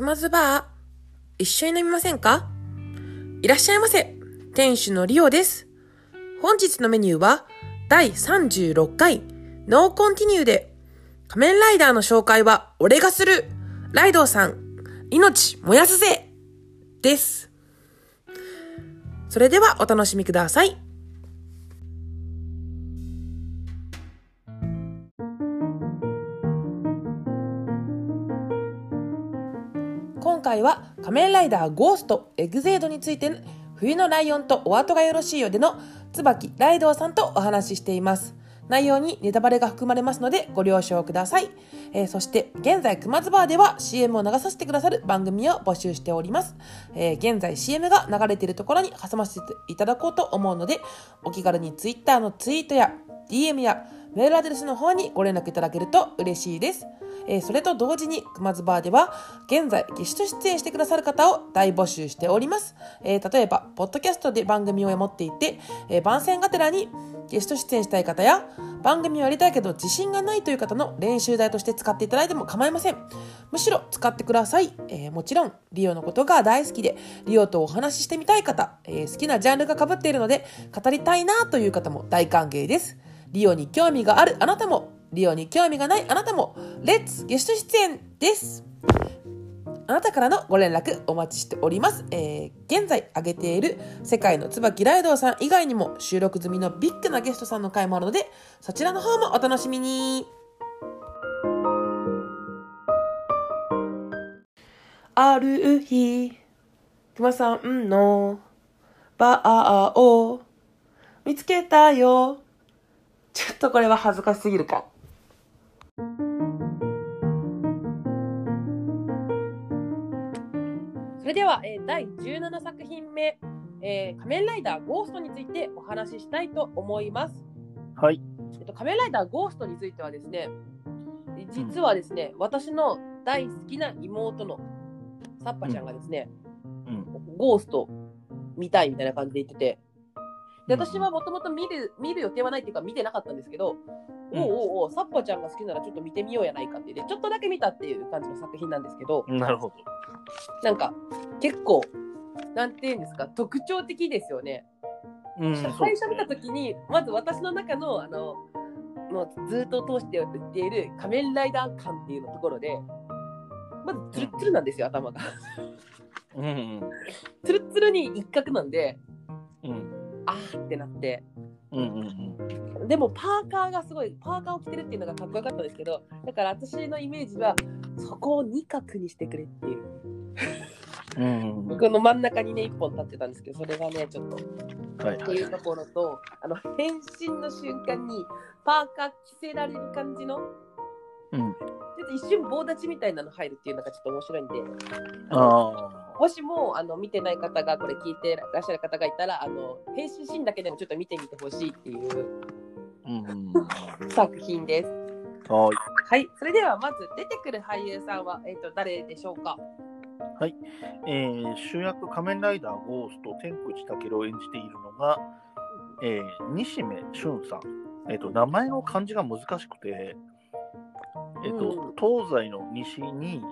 熊津バー、一緒に飲みませんか？いらっしゃいませ。店主のリオです。本日のメニューは、第36回、ノーコンティニューで、仮面ライダーの紹介は俺がする。らい堂さん、命燃やすぜです。それではお楽しみください。回は仮面ライダーゴーストエグゼードについて冬のライオンとお後がよろしいようでの椿ライドウさんとお話ししています。内容にネタバレが含まれますのでご了承ください、えーそして現在熊津バーでは CM を流させてくださる番組を募集しております、えー現在 CM が流れているところに挟ませていただこうと思うのでお気軽に Twitter のツイートや DM やメールアドレスの方にご連絡いただけると嬉しいです。えーそれと同時に熊津バーでは現在ゲスト出演してくださる方を大募集しております、えー例えばポッドキャストで番組を持っていて、えー番宣がてらにゲスト出演したい方や番組をやりたいけど自信がないという方の練習台として使っていただいても構いません。むしろ使ってください、えーもちろんリオのことが大好きでリオとお話ししてみたい方、えー好きなジャンルが被っているので語りたいなという方も大歓迎です。リオに興味があるあなたもリオに興味がないあなたもレッツゲスト出演ですあなたからのご連絡お待ちしております。えー現在挙げている世界の椿ライドさん以外にも収録済みのビッグなゲストさんの回もあるので、そちらの方もお楽しみに。ある日、熊さんのバーを見つけたよ。ちょっとこれは恥ずかしすぎるか。れでは、えー第17作品目、えー仮面ライダーゴーストについてお話ししたいと思います。はい。えっと、仮面ライダーゴーストについてはですね、実はですね、私の大好きな妹のサッパちゃんがですね、うん。ゴースト見たいみたいな感じで言ってて、でうん私はもともと見る見る予定はないっていうか見てなかったんですけど、うんおうおうおう、サッパちゃんが好きならちょっと見てみようやないかって言って、ちょっとだけ見たっていう感じの作品なんですけど、なるほど。なんか結構、なんていうんですか、特徴的ですよね。うん、最初見たときに、まず私の中の、あの、もうずっと通して言っている仮面ライダー感っていうのところで、まずツルッツルなんですよ、頭が。うんうん。ツルッツルに一角なんで、うん。あーってなって、うんうんでもパーカーがすごい、パーカーを着てるっていうのがかっこよかったんですけど、だから私のイメージは、そこを二角にしてくれっていう。うん。この真ん中にね、一本立ってたんですけど、それがね、ちょっとはいはい。っていうところと、あの変身の瞬間にパーカー着せられる感じの、うん。ちょっと一瞬棒立ちみたいなの入るっていうのがちょっと面白いんで、あもしもあの見てない方がこれ聞いてらっしゃる方がいたら、あの変身シーンだけでもちょっと見てみてほしいっていう。作品です。はい。はい、それではまず出てくる俳優さんは、えー、と誰でしょうか？えー、主役仮面ライダーゴースト天口武を演じているのが、えー、西目俊さん。えっ、と、名前の漢字が難しくて、えっ、と、東西の西に、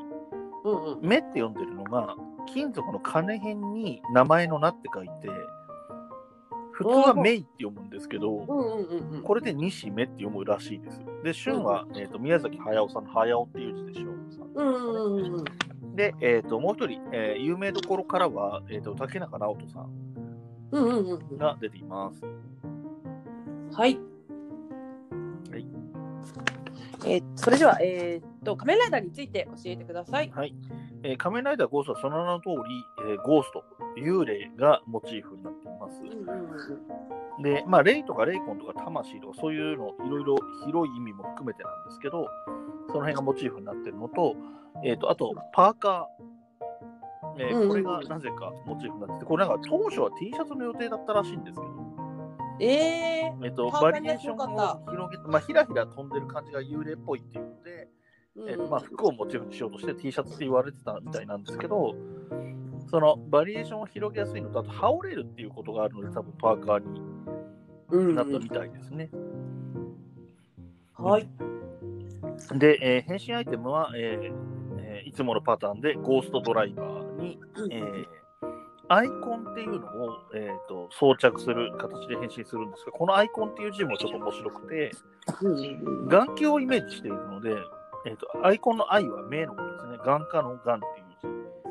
うんうん。目って読んでるのが、金属の金辺に名前の名って書いて、普通はメイって読むんですけど、うんうんうんうん。これで西目って読むらしいです。で、俊は、えー、と宮崎駿さんの駿っていう字でしょう。うんうんうんうん。で、えー、ともう一人、えー有名どころからは、えー、と竹中直人さんうんうんうんうん。が出ています。はい。はい。えーそれでは、えー、と、仮面ライダーについて教えてください。はい。えー仮面ライダーゴーストはその名の通り、えーゴースト、幽霊がモチーフになっています。うんで、まあ、霊とか霊魂とか魂とかそういうの、いろいろ広い意味も含めてなんですけど、その辺がモチーフになってるのと、えっ、と、あと、パーカー。えーこれがなぜかモチーフになってて、これなんか当初は T シャツの予定だったらしいんですけど、えー。えっ、と、バリエーションを広げて、まあ、ひらひら飛んでる感じが幽霊っぽいっていうので、うんえーとまあ、服をモチーフにしようとして T シャツって言われてたみたいなんですけど、そのバリエーションを広げやすいのと、あと羽織れるっていうことがあるので、多分パーカーにうんなったみたいですね。はい。で、えー変身アイテムは、えーえーいつものパターンでゴーストドライバーに、えーアイコンっていうのを、えー、と装着する形で変身するんですが、このアイコンっていう字もちょっと面白くて、うん眼球をイメージしているので、えー、とアイコンの愛は目のことですね。眼科の眼っていう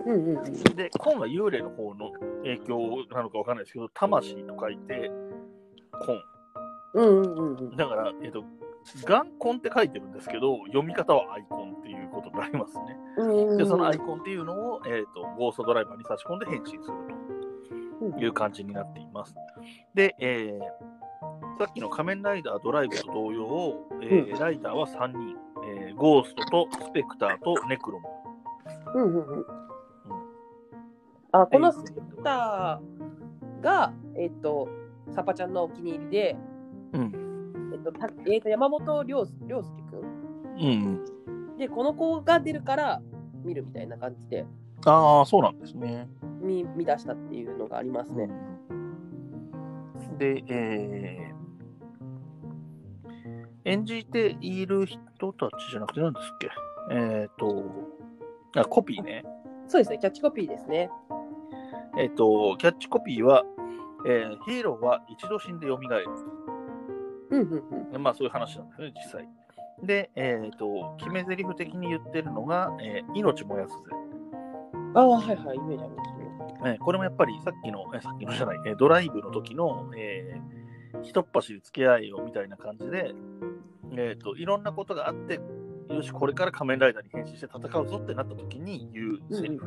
うんうんうん字。で、今は幽霊の方の影響なのかわかんないですけど、魂と書いて、コうんうんうんうんン。だから、えっ、と、眼コンって書いてるんですけど、読み方はアイコンっていうことになりますね。うんで、そのアイコンっていうのを、えー、とゴーストドライバーに差し込んで変身するという感じになっています。で、えーさっきの仮面ライダードライブと同様、えーライダーは3人、えーゴーストとスペクターとネクロム。うんうんうんあこのスペクターが、えっと、サパちゃんのお気に入りで、うん。えっとたえっと、山本涼涼介くうん。んでこの子が出るから見るみたいな感じでああ、そうなんですね。見見出したっていうのがありますね。で、えー演じている人たちじゃなくて何ですっけ？えっ、とあ、コピーね。そうですね、キャッチコピーですね。えっ、と、キャッチコピーは、えーヒーローは一度死んで蘇る。うんうんうん。まあそういう話なんですね、実際。で、えっ、と、決め台詞的に言ってるのが、えー命燃やすぜ。ああ、はいはい、イメージありますね。えーこれもやっぱりさっきの、えーさっきのじゃない、えードライブの時の、えー、ひとっ走り付き合いよみたいな感じで、えー、といろんなことがあって、よし、これから仮面ライダーに変身して戦うぞってなった時に言うセリフ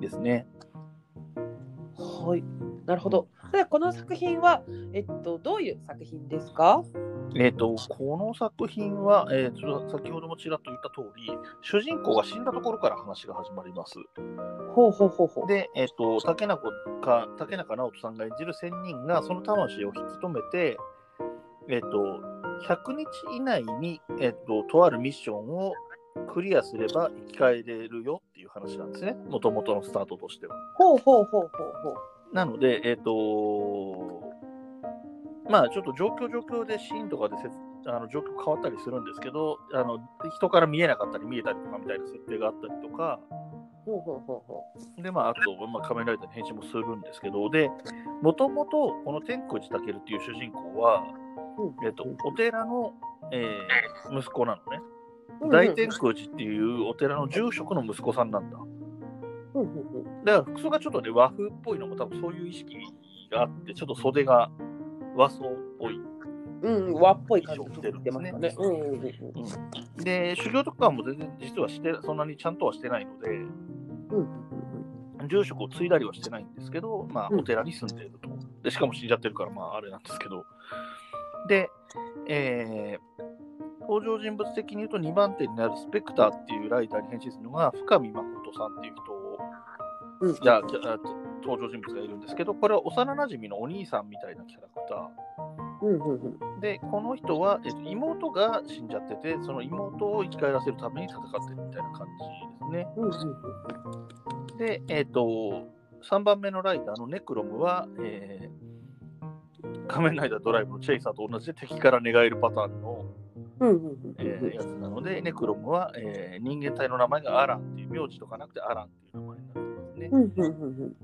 ですね。はい、なるほど。でこの作品は、えっと、どういう作品ですか？えっ、と、この作品は、えーちょっと先ほどもちらっと言った通り、主人公が死んだところから話が始まります。ほうほうほうほう。で、えっ、と、竹中か、竹中直人さんが演じる仙人が、その魂を引き止めて、えっ、と、100日以内に、えっ、と、とあるミッションをクリアすれば生き返れるよっていう話なんですね。もともとのスタートとしては。ほうほうほうほうほう。なので、えっ、と、まあ、ちょっと状況状況でシーンとかであの状況変わったりするんですけど、あの人から見えなかったり見えたりとかみたいな設定があったりとか、ほうほうほうほで、まあ、あと、まあ、仮面ライダーに変身もするんですけど、で、もともと、この天空寺武っていう主人公は、う。えっと、お寺の、えー息子なのね。うん大天空寺っていうお寺の住職の息子さんなんだ。うんうんうんだから、服装がちょっとね、和風っぽいのも多分そういう意識があって、ちょっと袖が和装っぽい。うん、和っぽい感じですね出ますかね。うんうんうんうんで、修行とかも全然実はして、そんなにちゃんとはしてないので、うんうん住職を継いだりはしてないんですけど、まあ、うんお寺に住んでいると。で、しかも死んじゃってるから、まあ、あれなんですけど。で、えー登場人物的に言うと2番手になるスペクターっていうライダーに変身するのが深見誠さんっていう人うんじゃあ登場人物がいるんですけど、これは幼馴染のお兄さんみたいなキャラクタうんうんうん。ー。で、この人は、えっと妹が死んじゃってて、その妹を生き返らせるために戦ってるみたいな感じですね。うんうんうん。で、えっ、と、3番目のライダーのネクロムは、えー仮面ライダードライブのチェイサーと同じで敵から寝返るパターンの、うんうんうんえーやつなので、ネクロムは、えー人間体の名前がアランっていう、名字とかなくてアランっていう名前になね。うんうんうん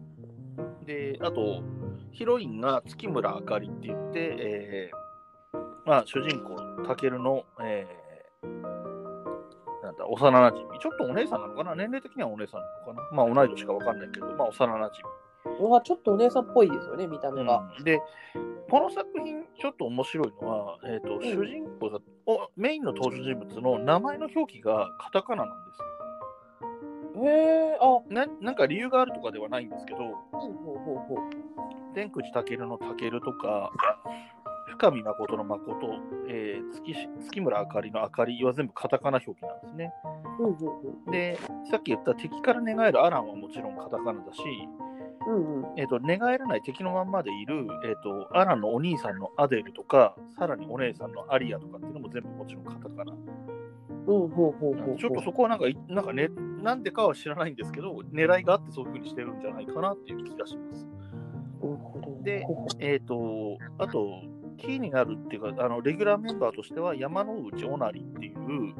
うん。で、あと、ヒロインが月村あかりって言って、えーまあ、主人公、タケルの、えーなんだ、幼馴染ちょっとお姉さんなのかな？年齢的にはお姉さんなのかな？まあ、同い年かわかんないけど、まあ、幼馴染ちょっとお姉さんっぽいですよね、見た目が。うんで、この作品、ちょっと面白いのは、えーとん主人公がお、メインの登場人物の名前の表記がカタカナなんですよ。へえ、あ、ほうななんか理由があるとかではないんですけど、ほうほうほう。天口健の健とか、深見誠の誠、えー月し月村あかりのあかりは全部カタカナ表記なんですね。うんうんで、さっき言った敵から寝返るアランはもちろんカタカナだし、うん。うんうん。えっと寝返らない敵のまんまでいる、えっとアランのお兄さんのアデルとか、さらにお姉さんのアリアとかっていうのも全部もちろんカタカナ。うん、ほうほうほうほう。ちょっとそこはなんかい、なんかね、なんでかは知らないんですけど、狙いがあってそういうふうにしてるんじゃないかなっていう気がします。でえっ、と、あと、キーになるっていうか、あのレギュラーメンバーとしては、山之内おなりっていう、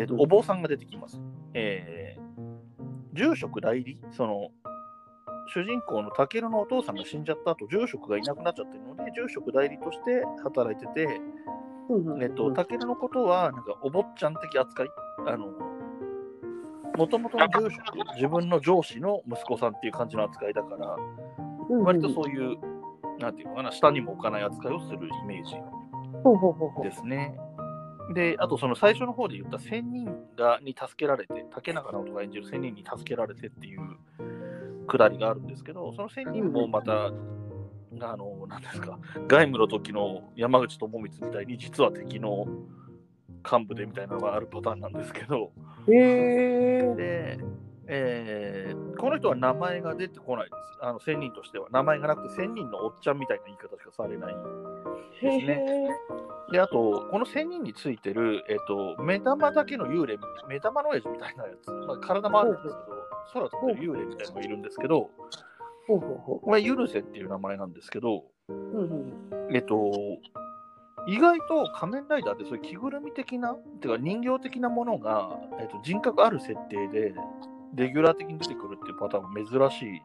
えっと、お坊さんが出てきます。えー住職代理、その、主人公のタケルのお父さんが死んじゃった後、住職がいなくなっちゃってるので、住職代理として働いてて、えっと、タケルのことは、なんか、お坊ちゃん的扱い？あの、もともとの住職、自分の上司の息子さんっていう感じの扱いだから、割とそういう、なんていうのかな、下にも置かない扱いをするイメージですね。で、あとその最初の方で言った仙人がに助けられて、竹中直人が演じる仙人に助けられてっていうくだりがあるんですけど、その仙人もまた、あの、なんですか、外務の時の山口智光みたいに、実は敵の幹部でみたいなのがあるパターンなんですけど、へえ。で、えーこの人は名前が出てこないです。あの仙人としては。名前がなくて、仙人のおっちゃんみたいな言い方しかされない。へですねえ。で、あと、この仙人についてる、えっ、と、目玉だけの幽霊、目玉の親父みたいなやつ、まあ、体もあるんですけど、空飛ってる幽霊みたいなのがいるんですけど、これ、ユルセっていう名前なんですけど、う。うんうん。えっと、意外と仮面ライダーってそういう着ぐるみ的な、てか人形的なものが、えっと、人格ある設定で、レギュラー的に出てくるっていうパターンも珍しい。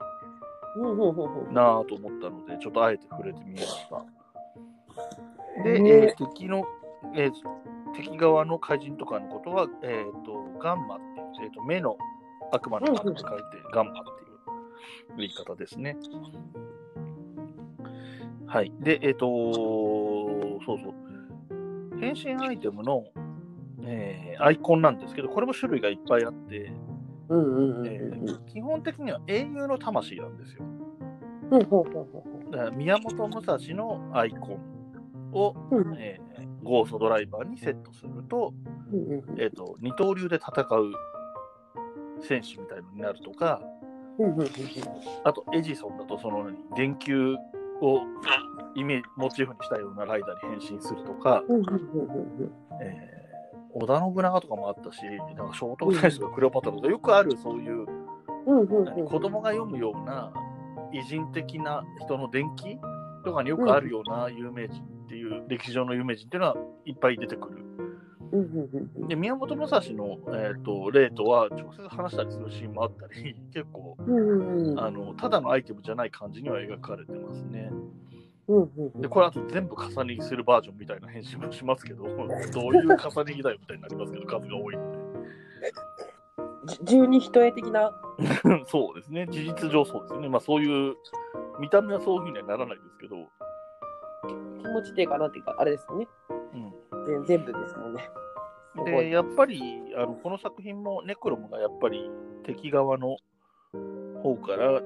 なぁと思ったので、ちょっとあえて触れてみました。で、ねえー敵の、えー敵側の怪人とかのことは、えっ、と、ガンマっていう、えーと、目の悪魔の悪って書いて、ガンマっていう言い方ですね。はい。で、えっ、と、そうそう。変身アイテムの、えーアイコンなんですけど、これも種類がいっぱいあって、基本的には英雄の魂なんですよ。だから宮本武蔵のアイコンを、う。うんえーゴーストドライバーにセットすると,、えー、と二刀流で戦う選手みたいのになるとかあとエジソンだとその何電球をイメージモチーフにしたようなライダーに変身するとか、えー織田信長とかもあったしなんか聖徳太子とかクレオパトラとかよくあるそういう子供が読むような偉人的な人の伝記とかによくあるような有名人っていう、歴史上の有名人っていうのはいっぱい出てくる。で、宮本武蔵の、えー、と例とは直接話したりするシーンもあったり、結構うんうんうんあの、ただのアイテムじゃない感じには描かれてますね。うんうんうんで、これあと全部重ね着するバージョンみたいな編集もしますけど、どういう重ね着だよみたいになりますけど、数が多いんで。じ十二一重的な？そうですね、事実上そうですよね。まあそういう、見た目はそういうふうにはならないですけど、気持ちっていうかなんていうかあれですよね。うん、全全部ですもんね。で、やっぱり、あのこの作品もネクロムがやっぱり敵側の方から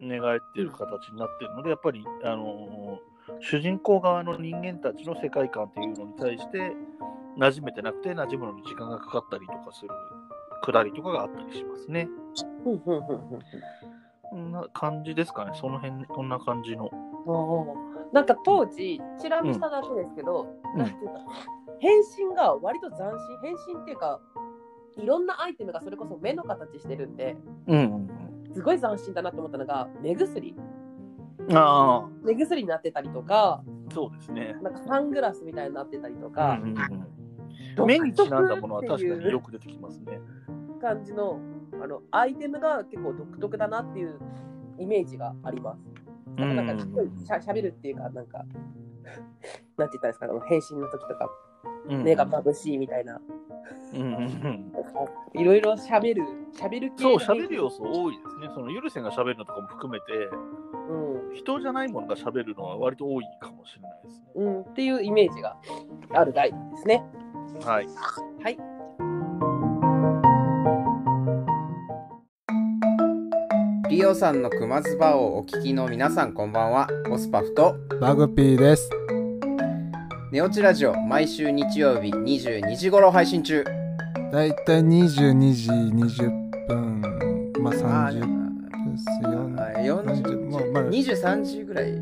寝返っている形になっているので、やっぱり、あの主人公側の人間たちの世界観っていうのに対して、馴染めてなくて、馴染むのに時間がかかったりとかするくだりとかがあったりしますね。うんうんうんうんこんな感じですかね、その辺、こんな感じの。うんなんか当時、チラ見しただけですけど、うんなんていうか、変身が割と斬新、変身っていうか、いろんなアイテムがそれこそ目の形してるんで、うんすごい斬新だなと思ったのが、目薬。うん。あ目薬になってたりとか、あ、そうですね。なんかサングラスみたいになってたりとか、うんうん目にちなんだものは確かによく出てきますね。感じのあのアイテムが結構独特だなっていうイメージがあります。なんかしゃしゃべるっていうか、なんか、なんて言ったんですか、変身の時とか、目が眩しいみたいな、うんうんうんいろいろしゃべる、しゃべる系そう、の喋る要素多いですね。そのゆるせんが喋るのとかも含めて、うん人じゃないものが喋るのは割と多いかもしれないですね。うん、っていうイメージがあるライブですね。はい。はい。リオさんの熊ズバをお聞きの皆さんこんばんはオスパフとバグピーです。ネオチラジオ毎週日曜日22時頃配信中だいたい22時20分、まあ30分ですよあね。40まあまあ23時ぐらい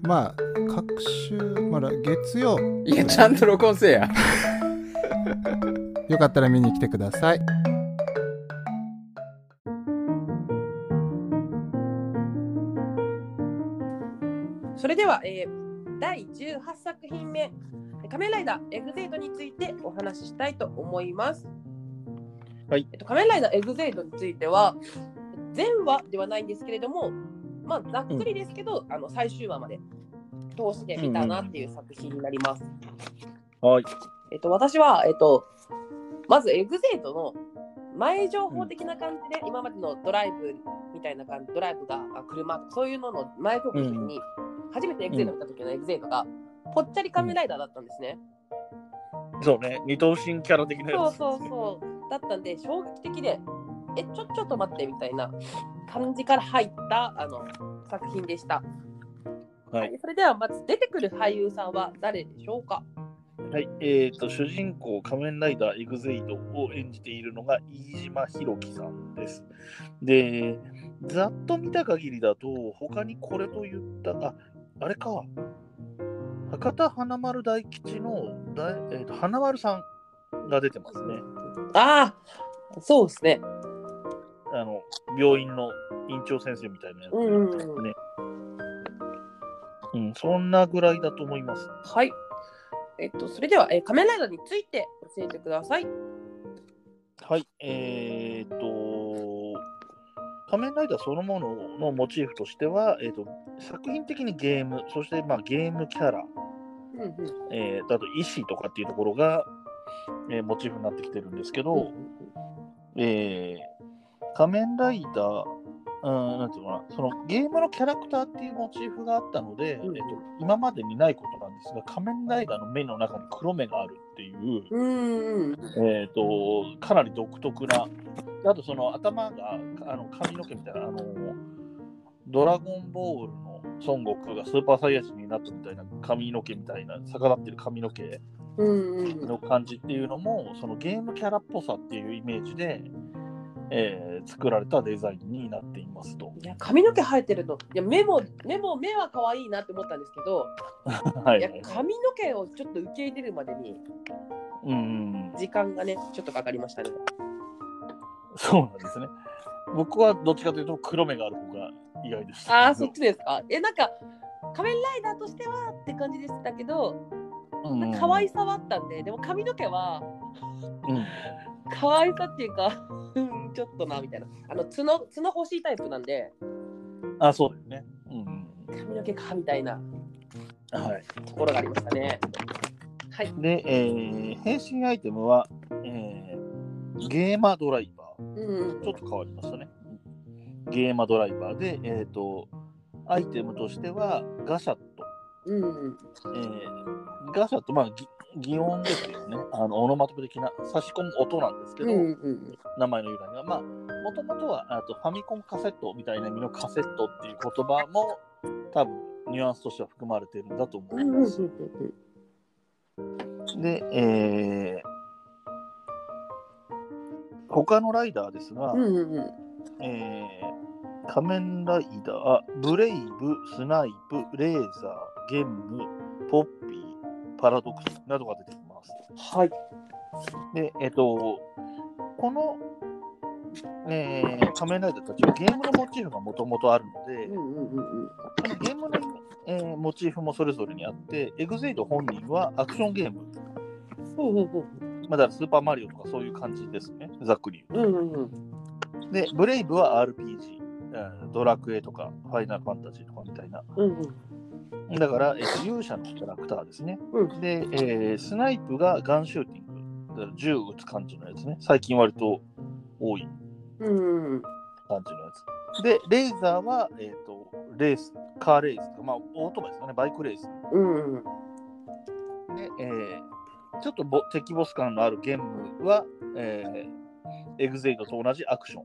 まあ、各週、まだ月曜、いやちゃんと録音せえや よかったら見に来てください。それでは、えー18作品目、仮面ライダーエグゼイドについてお話ししたいと思います。はいえっと、仮面ライダーエグゼイドについては、全話ではないんですけれども、まあ、ざっくりですけど、あの最終話まで通してみたなっていう作品になります。はい。えっと、私は、えっと、まずエグゼイドの前情報的な感じで、今までのドライブみたいな感じ、ドライブがあ車そういうのの前情報に、初めてエグゼイド見た時のエグゼイドが、ぽっちゃり仮面ライダーだったんですね。そうね。二頭身キャラ的なやつ、そうそうそう。だったんで、衝撃的で、え、ちょ、ちょっと待ってみたいな感じから入ったあの作品でした。はい。それではまず出てくる俳優さんは誰でしょうか？はい。えっ、と、主人公仮面ライダーエグゼイドを演じているのが飯島博樹さんです。で、ざっと見た限りだと、他にこれと言った、あ、あれか。博多華丸大吉の大、えー、と花丸さんが出てますね。ああ、そうですね。あの、病院の院長先生みたいなやつ、ね。うんうんうんうん、そんなぐらいだと思います。はい。えっと、それでは、えー仮面ライダーについて教えてください。はい、えー仮面ライダーそのもののモチーフとしては、えーっと作品的にゲーム、そしてまあゲームキャラ、うんうん。えー、あと医師とかっていうところが、えーモチーフになってきてるんですけど、えー仮面ライダー、うん、なんていうのかな、そのゲームのキャラクターっていうモチーフがあったので、うんえーっと今までにないことなんですが、仮面ライダーの目の中に黒目があるっていう、うんうん。えー、とかなり独特な、あとその頭があの髪の毛みたいな、あのドラゴンボールの孫悟空がスーパーサイヤ人になったみたいな髪の毛みたいな、逆立ってる髪の毛の感じっていうのも、そのゲームキャラっぽさっていうイメージで、えー作られたデザインになっていますと。いや髪の毛生えてるのいや目も目も目は可愛いなって思ったんですけど、はいいや髪の毛をちょっと受け入れるまでにうん、時間がねちょっとかかりましたね。そうなんですね。僕はどっちかというと黒目がある方が意外でした。ああそっちですか。えなんか仮面ライダーとしてはって感じでしたけど、うん可愛さはあったんででも髪の毛はうん可愛さっていうかうんちょっとなみたいなあの角角欲しいタイプなんであ、そうだよね。うん髪の毛かみたいなはい。ところがありましたね。はい。で、えー変身アイテムは、えーゲーマドライバうんー。ちょっと変わりましたね。ゲーマドライバーで、えっ、と、アイテムとしては、ガシャット。えーガシャット、まあ、ぎ擬音ですよね。あの、オノマトペ的な差し込む音なんですけど、うんうん名前の由来が。まあ、もともとはあとファミコンカセットみたいな意味のカセットっていう言葉も、多分、ニュアンスとしては含まれているんだと思うんうんうんいます。で、えー他のライダーですが、うんうんうんえー仮面ライダー、ブレイブ、スナイプ、レーザー、ゲンム、ポッピー、パラドックスなどが出てきます。はい。で、えっ、と、この、えー仮面ライダーたちはゲームのモチーフがもともとあるので、うんうんうんうんこのゲームの、えーモチーフもそれぞれにあって、エグゼイド本人はアクションゲーム、まあ、だスーパーマリオとかそういう感じですね、ざっくり言ううんうんうんと。で、ブレイブは RPG、うんドラクエとかファイナルファンタジーとかみたいな。うんうんだから、えっと勇者のキャラクターですね。うんで、えースナイプがガンシューティング、だから銃撃つ感じのやつね。最近割と多い感じのやつ。で、レーザーは、えっ、と、レース、カーレースとか、まあ、オートバイですかね、バイクレース。うんうんで、えーちょっとボ敵ボス感のあるゲームは、えーエグゼイドと同じアクショ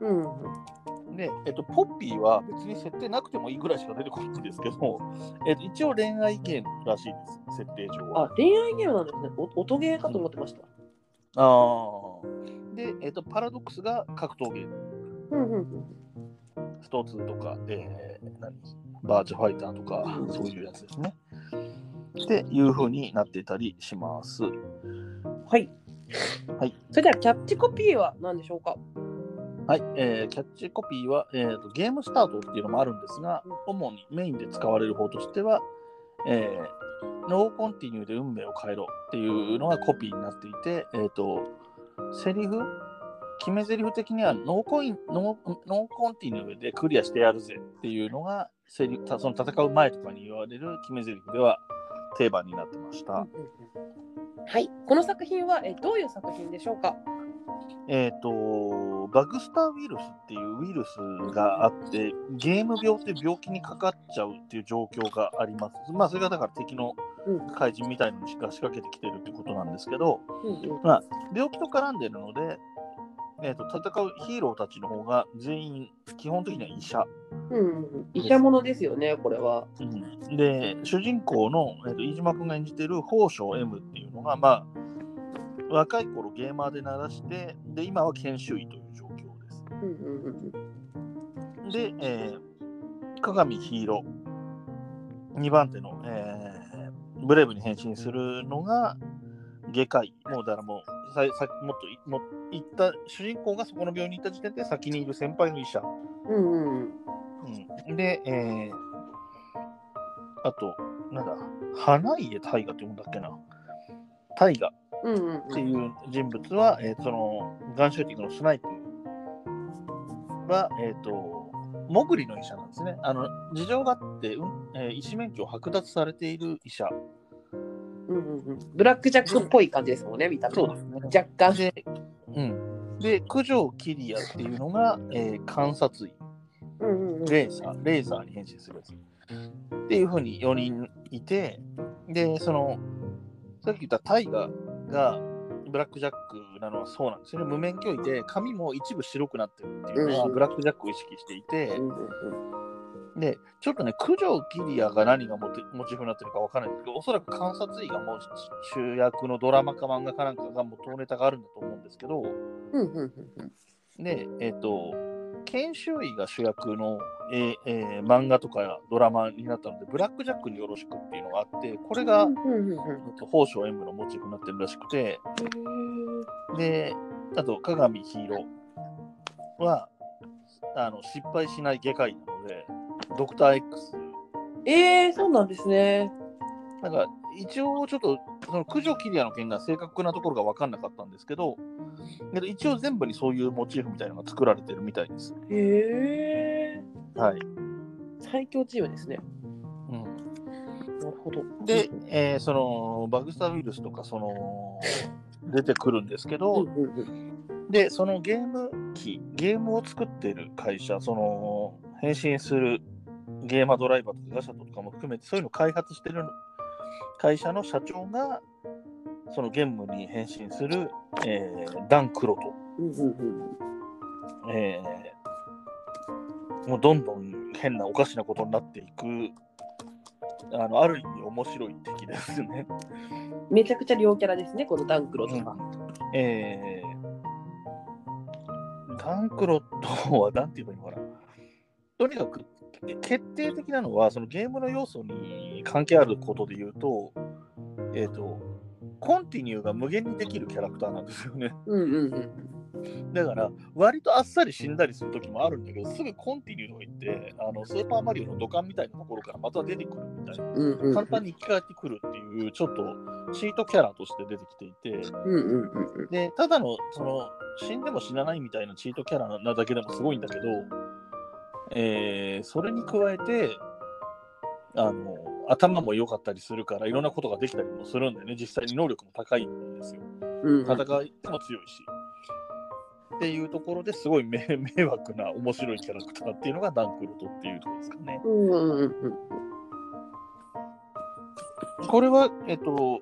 うんン。で、えっ、と、ポッピーは別に設定なくてもいいぐらいしか出てこないんですけど、えっと一応恋愛ゲームらしいです、設定上は。あ、恋愛ゲームなんですね。お音ゲーかと思ってました。あーで、えっ、と、パラドックスが格闘ゲーム。うんうんうんスト2とか、えー何？バーチャファイターとか、そういうやつですね。っていう風になっていたりします。はい。はい。それではキャッチコピーは何でしょうか？はい、えーキャッチコピーは、えーと、ゲームスタートっていうのもあるんですが、主にメインで使われる方としては、えーノーコンティニューで運命を変えろっていうのがコピーになっていて、えっ、と、セリフ、決め台詞的にはノーコインノーノーコンティニューでクリアしてやるぜっていうのがセリたその戦う前とかに言われる決め台詞では定番になってました。はい、この作品はえどういう作品でしょうか？えっ、と、バグスターウイルスっていうウイルスがあって、ゲーム病って病気にかかっちゃうっていう状況があります。まあ、それがだから敵のうん怪人みたいなのが仕掛けてきてるってことなんですけど、うんうんまあ、病気と絡んでるので、えー、と戦うヒーローたちの方が全員基本的には医者、うん。うん、医者ものですよね、これは。うん。で主人公の、えー、と飯島君が演じてる宝生 M っていうのが、まあ、若い頃ゲーマーで鳴らしてで今は研修医という状況です。うんうんうんで、えー、鏡ヒーロー。2番手の、えーブレイブに変身するのが外科医。もうだからもうささもっといもっ行った主人公がそこの病院に行った時点で先にいる先輩の医者、うんうんうんうん、で、えー、あとなんだ花家大河って読むんだっけな大河っていう人物は、えーそのガンシューティングのスナイプは、えっ、と、モグリの医者なんですね。あの、事情があって、うんえー医師免許を剥奪されている医者。うんうんうんブラックジャックっぽい感じですもんね、見た目。そうですね。若干。で、うん。で、九条キリアっていうのが、えー観察医、うんうんうんレーザー、レーザーに変身するやつ。っていうふうに4人いて、で、その、さっき言ったタイガがブラックジャックなのはそうなんですよね。無免許医で髪も一部白くなってるっていうのは、うんブラックジャックを意識していてう、んうんで、ちょっとね、九条キリアが何がモチモチーフになってるかわからないんですけど、おそらく観察医がもう主役のドラマか漫画かなんかが元ネタがあるんだと思うんですけど、で、えっ、と、研修医が主役の、えーえー漫画とかドラマになったので、ブラックジャックによろしくっていうのがあって、これが、宝生 M のモチーフになってるらしくて、で、あと、鏡ヒーローは、あの失敗しない外科医なので、ドクター X。えー、そうなんですね。なんか、一応ちょっと、その九条キリアの件が正確なところが分かんなかったんですけど、けど一応全部にそういうモチーフみたいなのが作られてるみたいです。へえはい。最強チームですね。うん、なるほど。で、えーそのバグスターウイルスとかその出てくるんですけうんど、でそのゲーム機ゲームを作ってる会社その変身するゲーマードライバーとかガシャトとかも含めてそういうのを開発してる会社の社長がそのゲームに変身する、えーダン・クロト、うんうんうんえーもうどんどん変なおかしなことになっていくあのある意味面白い敵ですね。めちゃくちゃ両キャラですね、このダンクロとか。えー、ダンクロットは何て言えばいいのかな。とにかく決定的なのは、そのゲームの要素に関係あることで言うと、えっ、と、コンティニューが無限にできるキャラクターなんですよね。うんうんうん。だから、割とあっさり死んだりする時もあるんだけど、すぐコンティニューとか言って、あのスーパーマリオの土管みたいなところからまた出てくるみたいな。うんうん簡単に生き返ってくるっていう、ちょっとチートキャラとして出てきていて、うんうんうんうん。で、ただの、その、死んでも死なないみたいなチートキャラなだけでもすごいんだけど、えーそれに加えて、あの、頭も良かったりするから、いろんなことができたりもするんだよね。実際に能力も高いんですよ。戦いも強いし。っていうところですごい迷 迷惑な面白いキャラクターっていうのがダンクロトっていうところですかね。これは、えっと、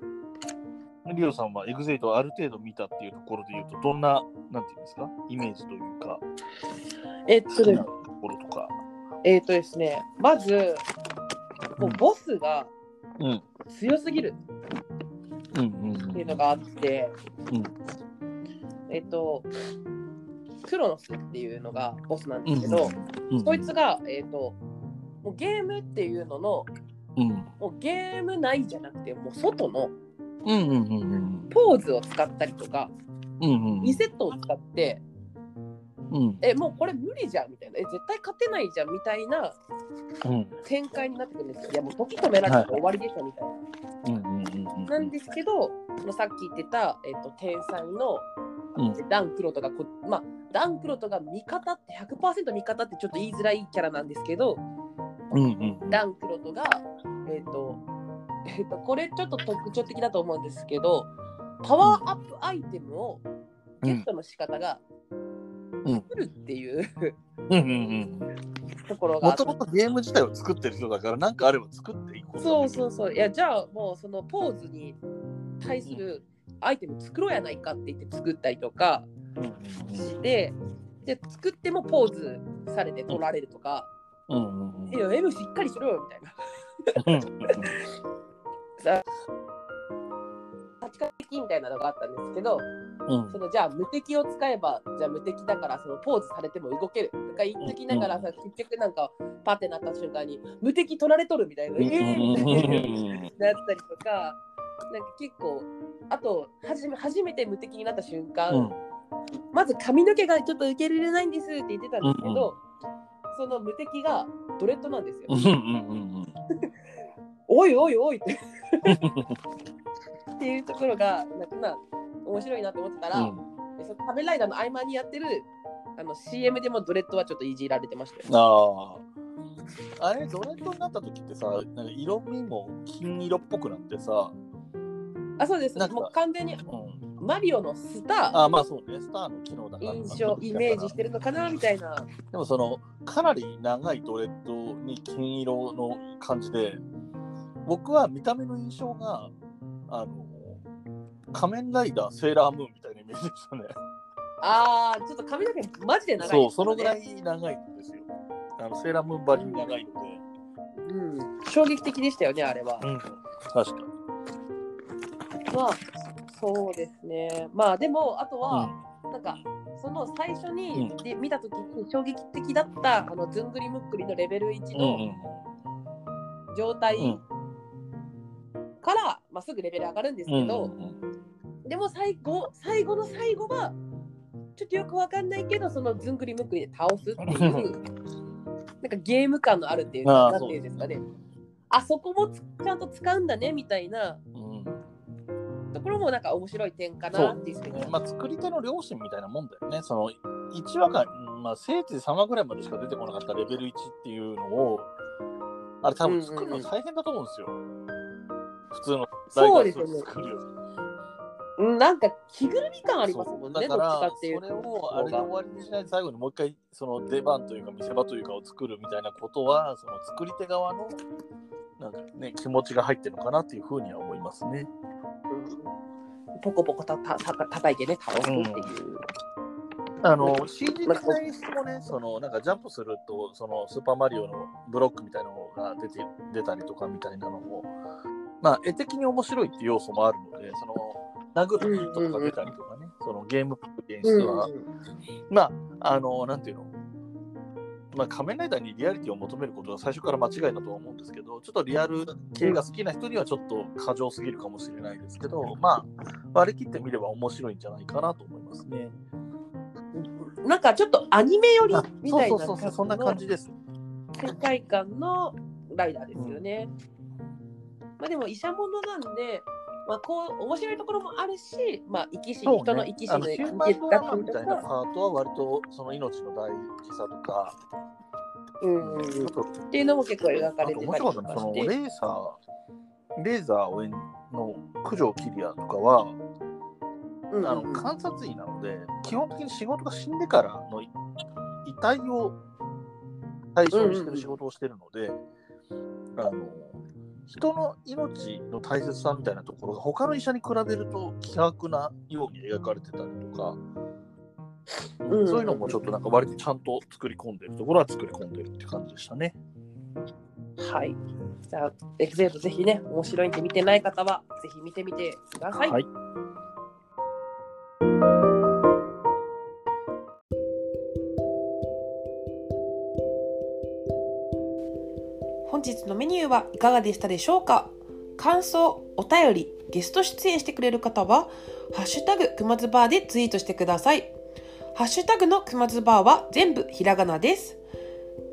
リオさんはエグゼイトをある程度見たっていうところで言うと、どんな、なんていうんですか、イメージというか、えっところとか。えっとですね、まず、もうボスがうん。強すぎるうんうんっていうのがあって、うんえっと、クロノスっていうのがボスなんですけど、うん。そいつが、えっと、もうゲームっていうのの、うん。もうゲーム内じゃなくて、もう外のうんうんうんうん。ポーズを使ったりとか、うんうん。2セットを使って、うん。えもうこれ無理じゃんみたいなえ絶対勝てないじゃんみたいなうん。展開になってくるんですよいやもう時止められたら終わりでしょみたいな、うん。うん。うん。なんですけどさっき言ってた、えっと天才のうん。ダン・クロトがこまあダン・クロトが味方って100%味方ってちょっと言いづらいキャラなんですけどうん。うん。ダン・クロトがえっ、とえっ、とこれちょっと特徴的だと思うんですけどパワーアップアイテムをゲットの仕方がうん作るっていう、うん。うん。ところがもともとゲーム自体を作ってる人だから、なんかあれば作っていこう。そうそうそういやじゃあもうそのポーズに対するアイテム作ろうやないかって言って作ったりとかうん。うん。してで作ってもポーズされて取られるとか、うん。うん。いや M しっかりしろよみたいなうん。さ立ち返りみたいなのがあったんですけどうんそ。のじゃあ無敵を使えばじゃあ無敵だからそのポーズされても動けるとか言っときながらさ、結局なんかパってなった瞬間に無敵取られとるみたいな、えーみたいななったりとかなんか結構あとはじめ初めて無敵になった瞬間、うん。まず髪の毛がちょっと受け入れれないんですって言ってたんですけど、その無敵がドレッドなんですよ。うん。うん。おいおいおいって っていうところがなんかまあ面白いなと思ってたら、うん。でその仮面ライダーの合間にやってるあの CM でもドレッドはちょっといじられてましたよ。ああ。あれ、ドレッドになった時ってさ、なんか色味も金色っぽくなってさ、あそうですなんかもう完全にうん。マリオのスターあまあそうね、スターの機能だから。印象イメージしてるのかなみたいな。でもその、かなり長いドレッドに金色の感じで、僕は見た目の印象が、あの、仮面ライダー、セーラームーンみたいなイメージでしたね。あーちょっと髪の毛マジで長いね、そう、そのぐらい長いんですよ。あのセーラームーンばりに長いので。うん、衝撃的でしたよねあれは。うん。確かに。まあそうですねまあでもあとは、なんかその最初に、うんで見た時に衝撃的だったあのずんぐりむっくりのレベル1うん。うんの状態うんから、まあ、すぐレベル上がるんですうん。けど、でも最後最後の最後はちょっとよくわかんないけどそのずんぐりむっくりで倒すっていう なんかゲーム感のあるっていうかなんていうんですかねあそこもつちゃんと使うんだねみたいなうん。ところもなんか面白い点かなっていうふうにね。まあ、作り手の良心みたいなもんだよね。その1話か、うんまあ、せいぜい3話ぐらいまでしか出てこなかったレベル1っていうのを、あれ多分作るの大変だと思うんですよ。普通のそうですよねライダースーツ作るよりうんなんか着ぐるみ感ありますもんねどっちそうだからかっていうそれをあれで終わりにしないで最後にもう一回その出番というか見せ場というかを作るみたいなことはその作り手側のなんかね気持ちが入ってるのかなっていうふうには思いますね。うん。ポコポコたたた叩いてね倒すっていう、あの CG 的な演出もねそのなんかジャンプするとそのスーパーマリオのブロックみたいなのが出て出たりとかみたいなのもまあ絵的に面白いっていう要素もあるのでその殴るヒットとか出たりとかね、そのゲーム演出は、まあ、あの、なんていうの、まあ、仮面ライダーにリアリティを求めることは最初から間違いだとは思うんですけど、ちょっとリアル系が好きな人にはちょっと過剰すぎるかもしれないですけど、まあ、割り切ってみれば面白いんじゃないかなと思いますね。なんかちょっとアニメ寄りあみたいなそうそうそうそんな感じです。世界観のライダーですよね。まあでも医者物なんで、まあこう面白いところもあるし、まあ生き死に、人の生き死にヒューマンドラマみとたいなか、パートは割とその命の大事さとか、うんうんっていうのも結構描かれてたり面白かったね、その。レーサー、レーザーを演の九条キリアとかは、うんうん。あの観察医なので、基本的に仕事が死んでからのい遺体を対象にしてる仕事をしてるので、あの人の命の大切さみたいなところが他の医者に比べると希薄なように描かれてたりとか、うんそういうのもちょっとなんか割とちゃんと作り込んでるところは作り込んでるって感じでしたね。はい。じゃあ、エグゼートぜひね、面白いんで見てない方は、ぜひ見てみてください。はいメニューはいかがでしたでしょうか？感想、お便り、ゲスト出演してくれる方は、ハッシュタグくまずバーでツイートしてください。ハッシュタグのくまずバーは全部ひらがなです。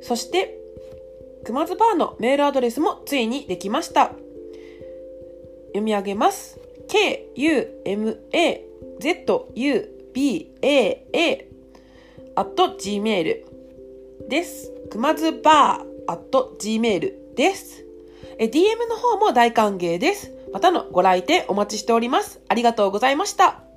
そして、くまずバーのメールアドレスもついにできました。読み上げます。k-u-m-a-z-u-b-a-a at gmail です。くまずバー at gmail です。え DM の方も大歓迎です。またのご来店お待ちしております。ありがとうございました。